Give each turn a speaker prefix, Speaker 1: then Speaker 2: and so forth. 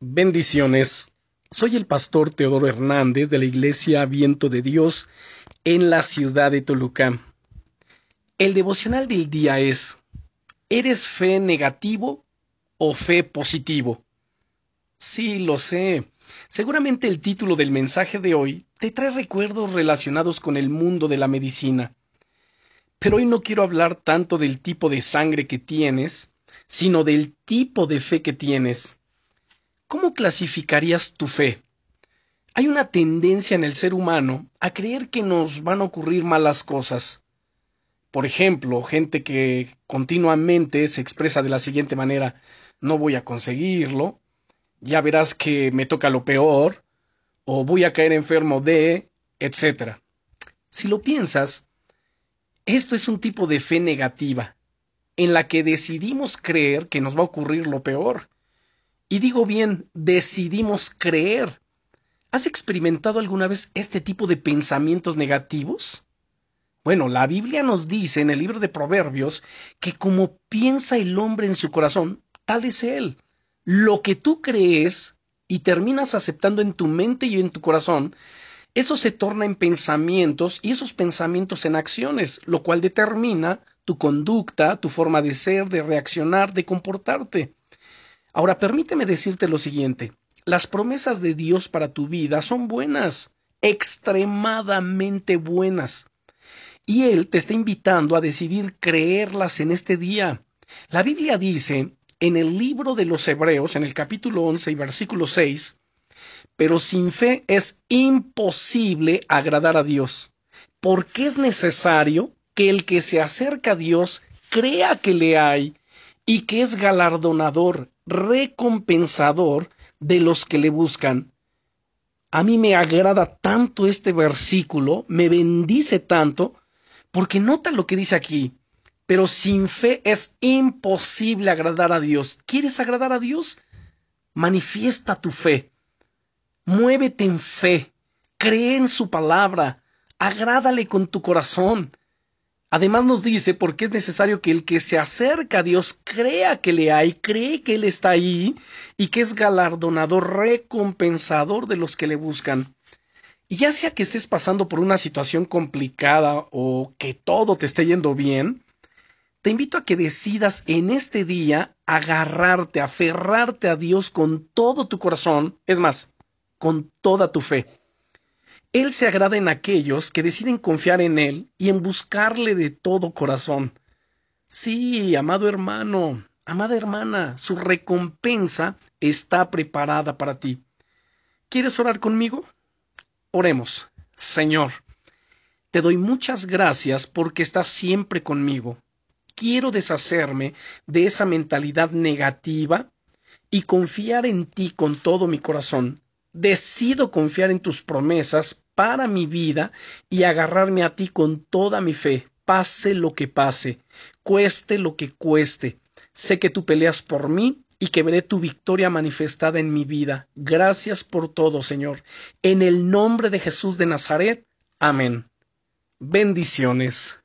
Speaker 1: Bendiciones. Soy el pastor Teodoro Hernández de la Iglesia Viento de Dios en la ciudad de Toluca. El devocional del día es ¿Eres fe negativo o fe positivo? Sí, lo sé. Seguramente el título del mensaje de hoy te trae recuerdos relacionados con el mundo de la medicina. Pero hoy no quiero hablar tanto del tipo de sangre que tienes, sino del tipo de fe que tienes. ¿Cómo clasificarías tu fe? Hay una tendencia en el ser humano a creer que nos van a ocurrir malas cosas. Por ejemplo, gente que continuamente se expresa de la siguiente manera no voy a conseguirlo, ya verás que me toca lo peor, o voy a caer enfermo de, etc. Si lo piensas, esto es un tipo de fe negativa, en la que decidimos creer que nos va a ocurrir lo peor y digo bien, decidimos creer. ¿Has experimentado alguna vez este tipo de pensamientos negativos? Bueno, la Biblia nos dice en el libro de Proverbios que como piensa el hombre en su corazón, tal es él. Lo que tú crees y terminas aceptando en tu mente y en tu corazón, eso se torna en pensamientos y esos pensamientos en acciones, lo cual determina tu conducta, tu forma de ser, de reaccionar, de comportarte. Ahora permíteme decirte lo siguiente. Las promesas de Dios para tu vida son buenas, extremadamente buenas. Y Él te está invitando a decidir creerlas en este día. La Biblia dice en el libro de los Hebreos, en el capítulo 11 y versículo 6, pero sin fe es imposible agradar a Dios, porque es necesario que el que se acerca a Dios crea que le hay y que es galardonador recompensador de los que le buscan. A mí me agrada tanto este versículo, me bendice tanto, porque nota lo que dice aquí. Pero sin fe es imposible agradar a Dios. ¿Quieres agradar a Dios? Manifiesta tu fe. Muévete en fe. Cree en su palabra. Agrádale con tu corazón. Además nos dice porque es necesario que el que se acerca a Dios crea que le hay, cree que Él está ahí y que es galardonador, recompensador de los que le buscan. Y ya sea que estés pasando por una situación complicada o que todo te esté yendo bien, te invito a que decidas en este día agarrarte, aferrarte a Dios con todo tu corazón, es más, con toda tu fe. Él se agrada en aquellos que deciden confiar en Él y en buscarle de todo corazón. Sí, amado hermano, amada hermana, su recompensa está preparada para ti. ¿Quieres orar conmigo? Oremos. Señor, te doy muchas gracias porque estás siempre conmigo. Quiero deshacerme de esa mentalidad negativa y confiar en ti con todo mi corazón decido confiar en tus promesas para mi vida y agarrarme a ti con toda mi fe, pase lo que pase, cueste lo que cueste. Sé que tú peleas por mí y que veré tu victoria manifestada en mi vida. Gracias por todo, Señor. En el nombre de Jesús de Nazaret. Amén. Bendiciones.